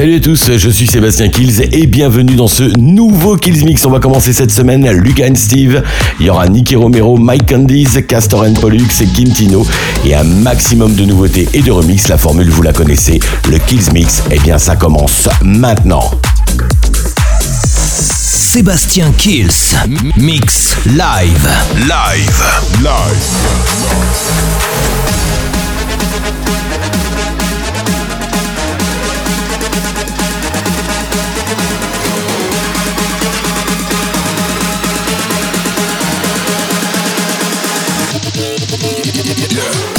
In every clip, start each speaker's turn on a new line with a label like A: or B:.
A: Salut à tous, je suis Sébastien Kills et bienvenue dans ce nouveau Kills Mix. On va commencer cette semaine Lucas and Steve. Il y aura Nicky Romero, Mike Candice, Castor and Pollux et Quintino et un maximum de nouveautés et de remix. La formule, vous la connaissez. Le Kills Mix, eh bien, ça commence maintenant.
B: Sébastien Kills Mix Live. Live. Live.
C: Yeah.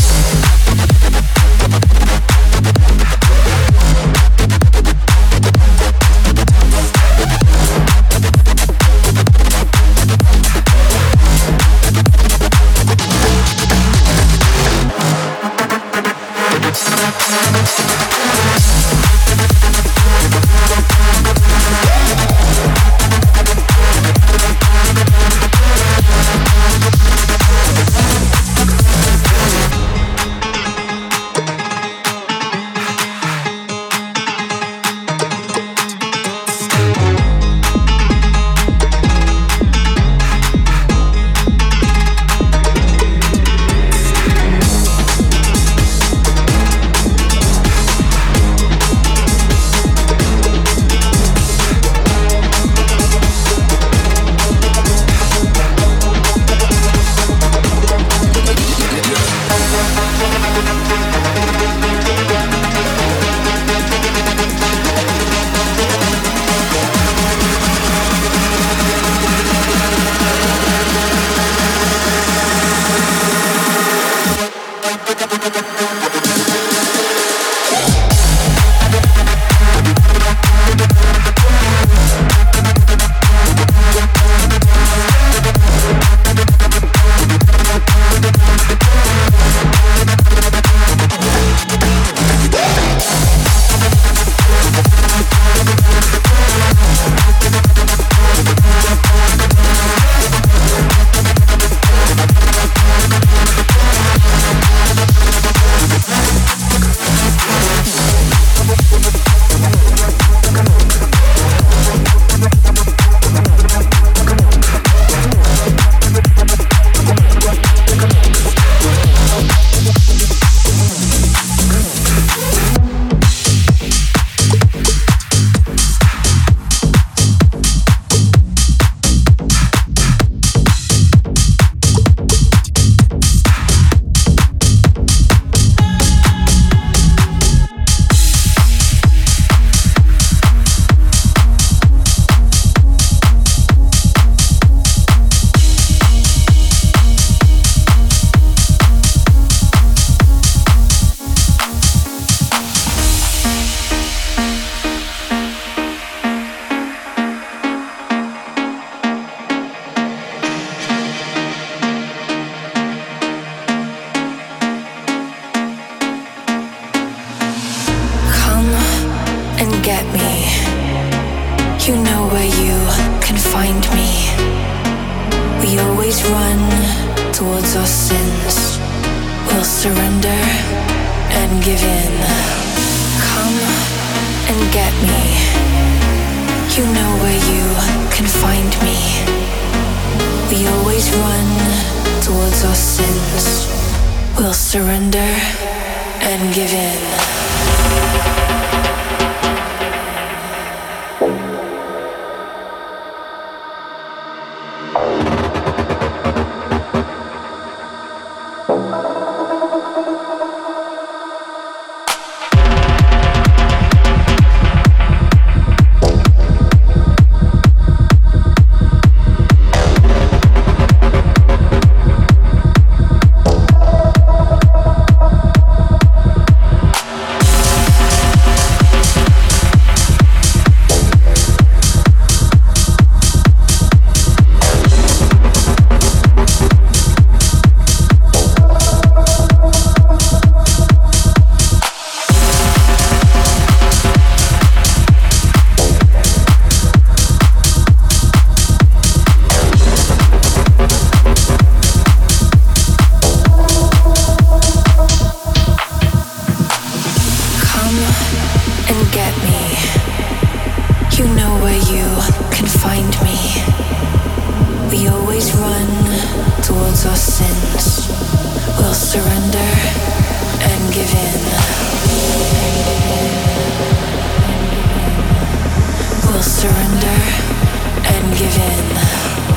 C: Surrender and give in. We'll surrender and give in.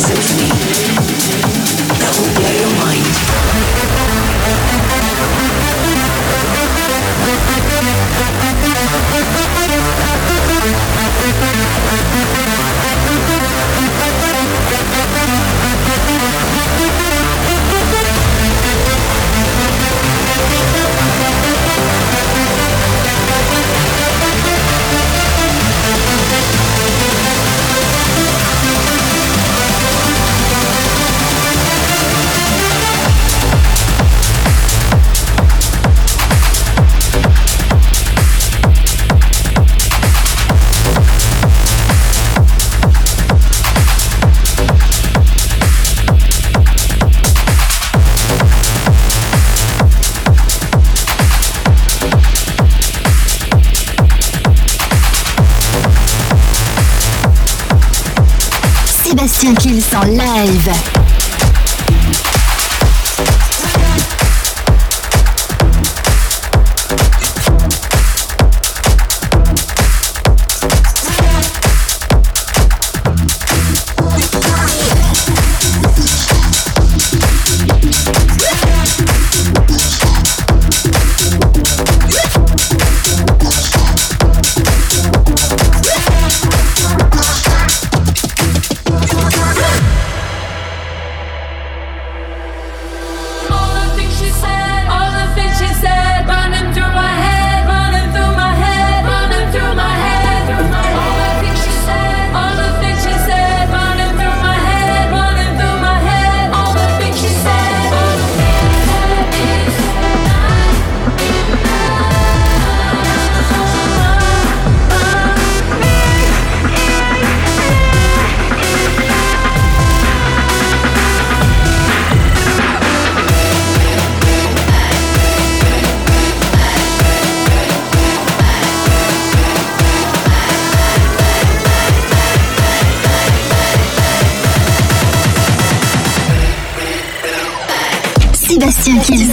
D: symphony.
E: En live.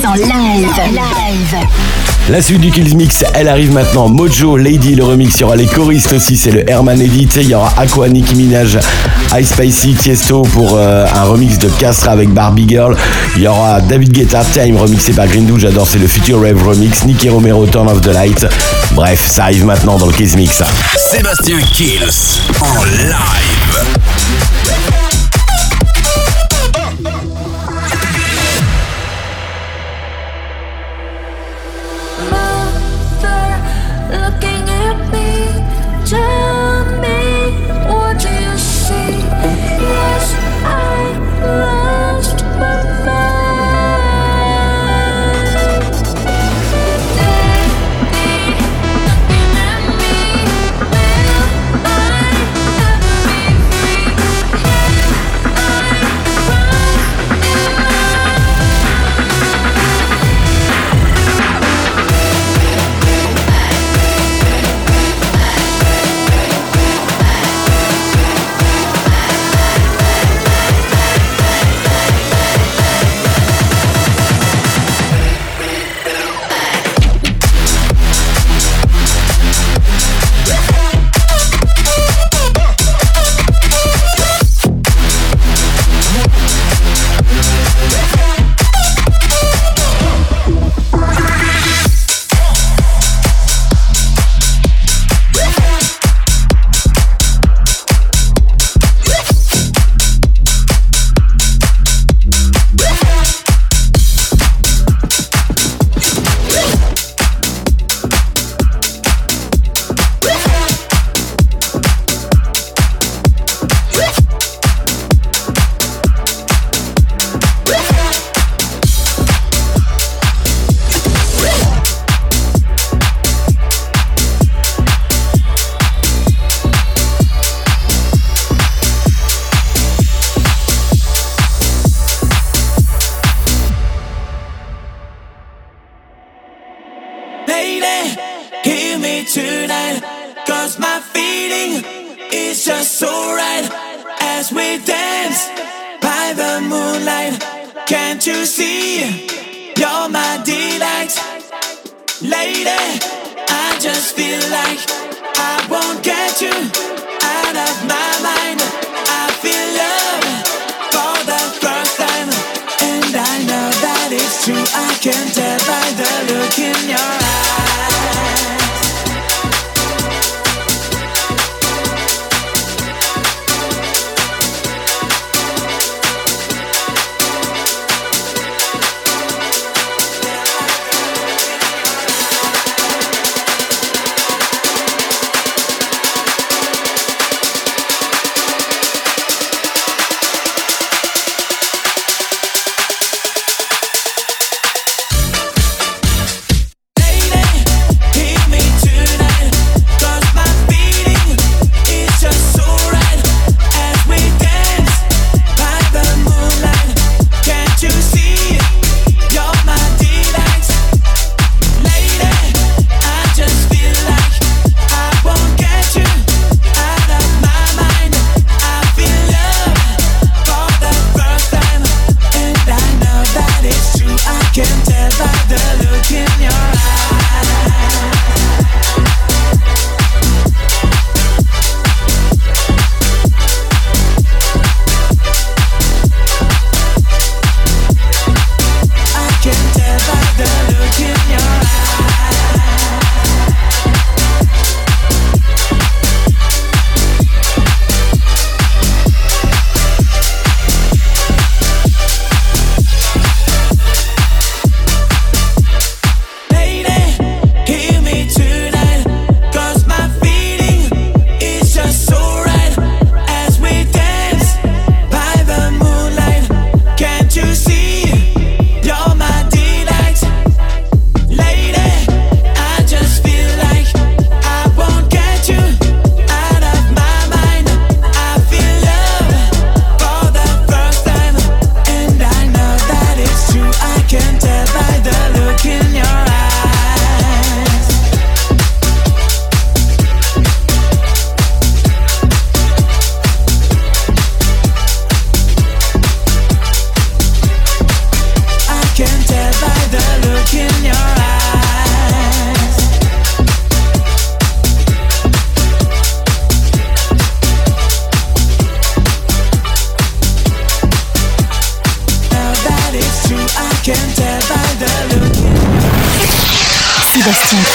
F: En live. live.
A: La suite du Kills Mix, elle arrive maintenant. Mojo, Lady, le remix, il y aura les choristes aussi, c'est le Herman Edit. Il y aura Aqua, Nicki Minaj, Ice Spicy, Tiesto pour euh, un remix de Castra avec Barbie Girl. Il y aura David Guetta, Time, remixé par Grindou, j'adore, c'est le Future Rave remix. Nicky Romero, Turn of the Light. Bref, ça arrive maintenant dans le Kills Mix.
B: Sébastien Kills en live.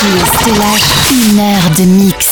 B: Kills te lâche une heure de mix.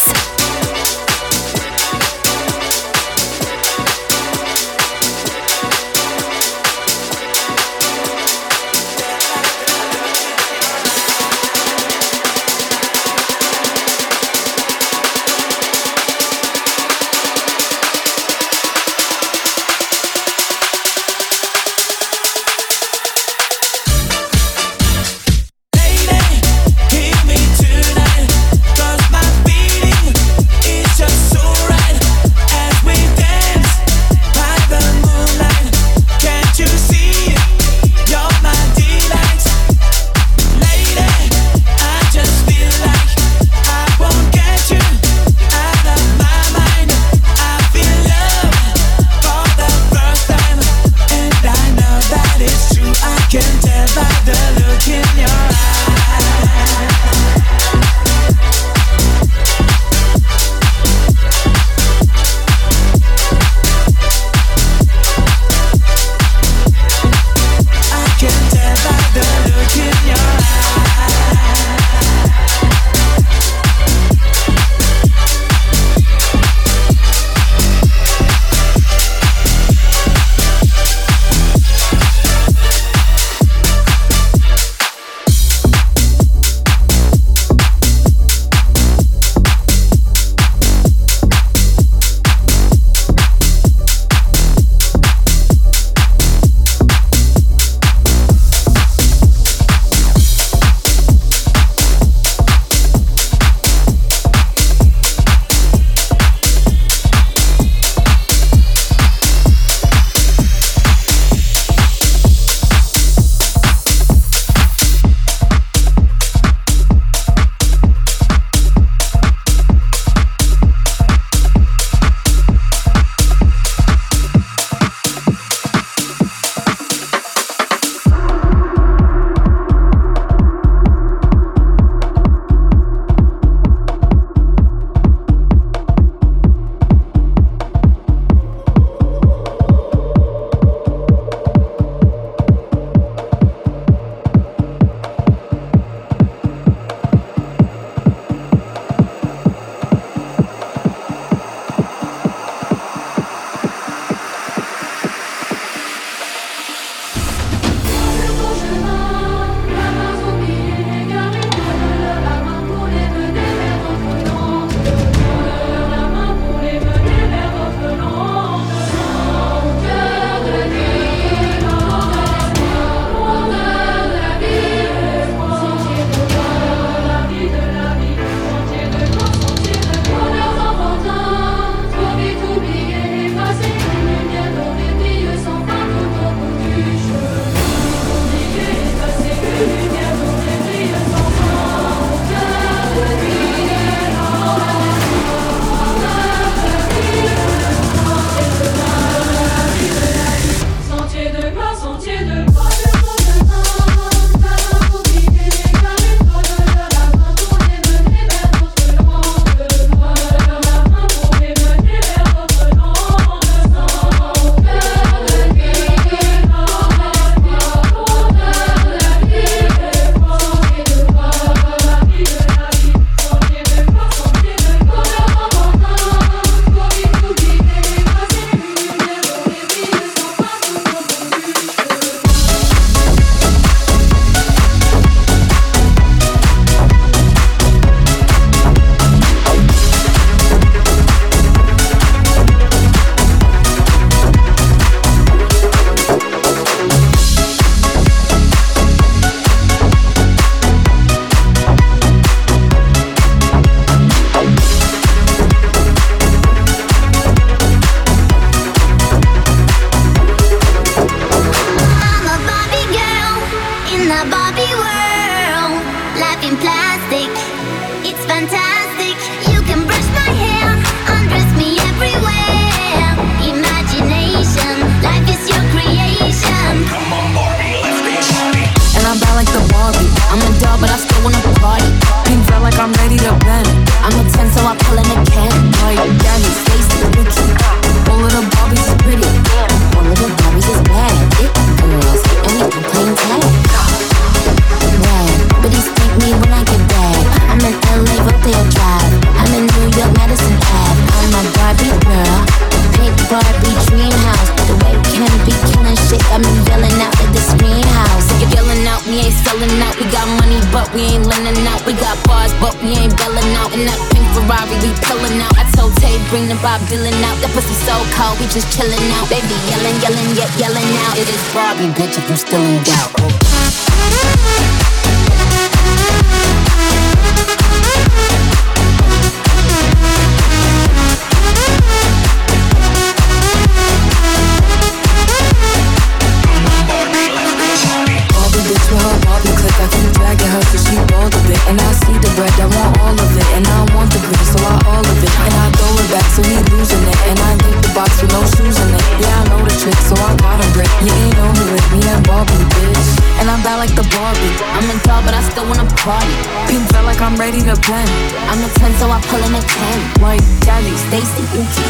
G: So
H: I pull him
G: a Ken,
H: Mark, Charlie,
G: Stacy, Uchi.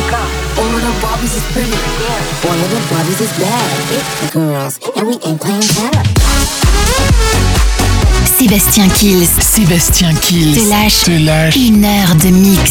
H: All of the Barbies is pretty. Yeah.
G: All of the Barbies is bad. It's the girls, and we ain't playing tag.
F: Sébastien Kills.
E: Sébastien Kills.
F: Te lâche.
E: Te lâche.
F: Une heure de mix.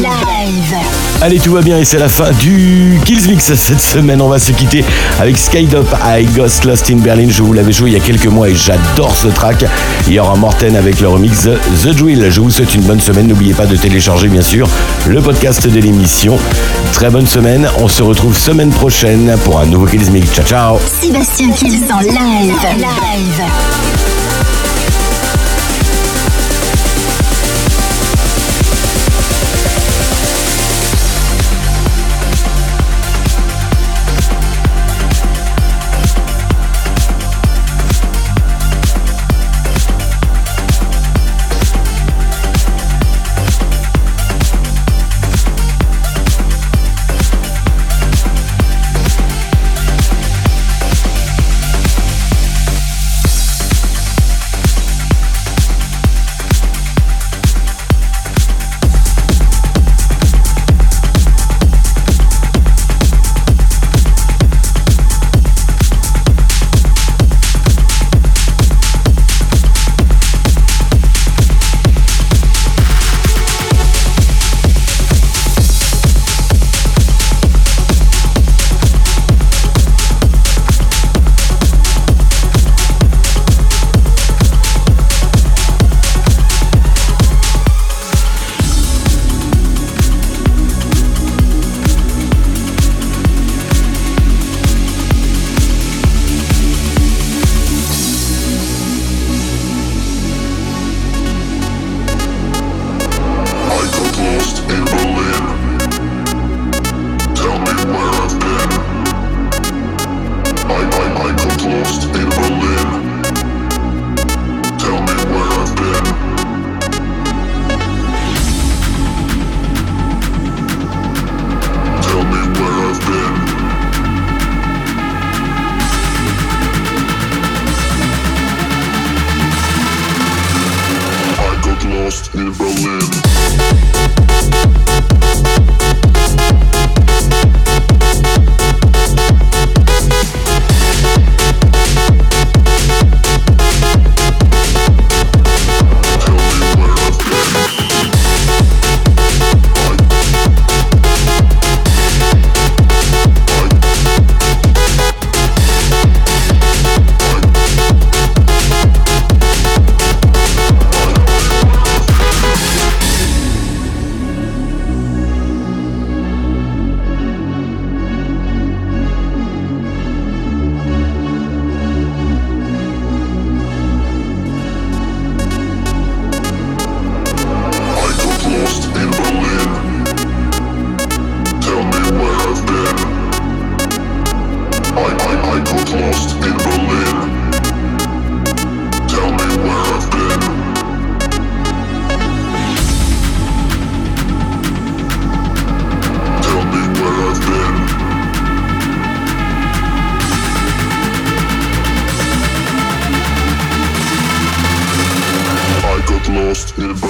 I: live.
A: Allez, tout va bien et c'est la fin du Kills Mix cette semaine. On va se quitter avec Skydop I Ghost Lost in Berlin. Je vous l'avais joué il y a quelques mois et j'adore ce track. Il y aura Morten avec le remix The Drill. Je vous souhaite une bonne semaine. N'oubliez pas de télécharger, bien sûr, le podcast de l'émission. Très bonne semaine. On se retrouve semaine prochaine pour un nouveau Kills Mix. Ciao, ciao.
I: Sébastien Kills en live. Live. Goodbye.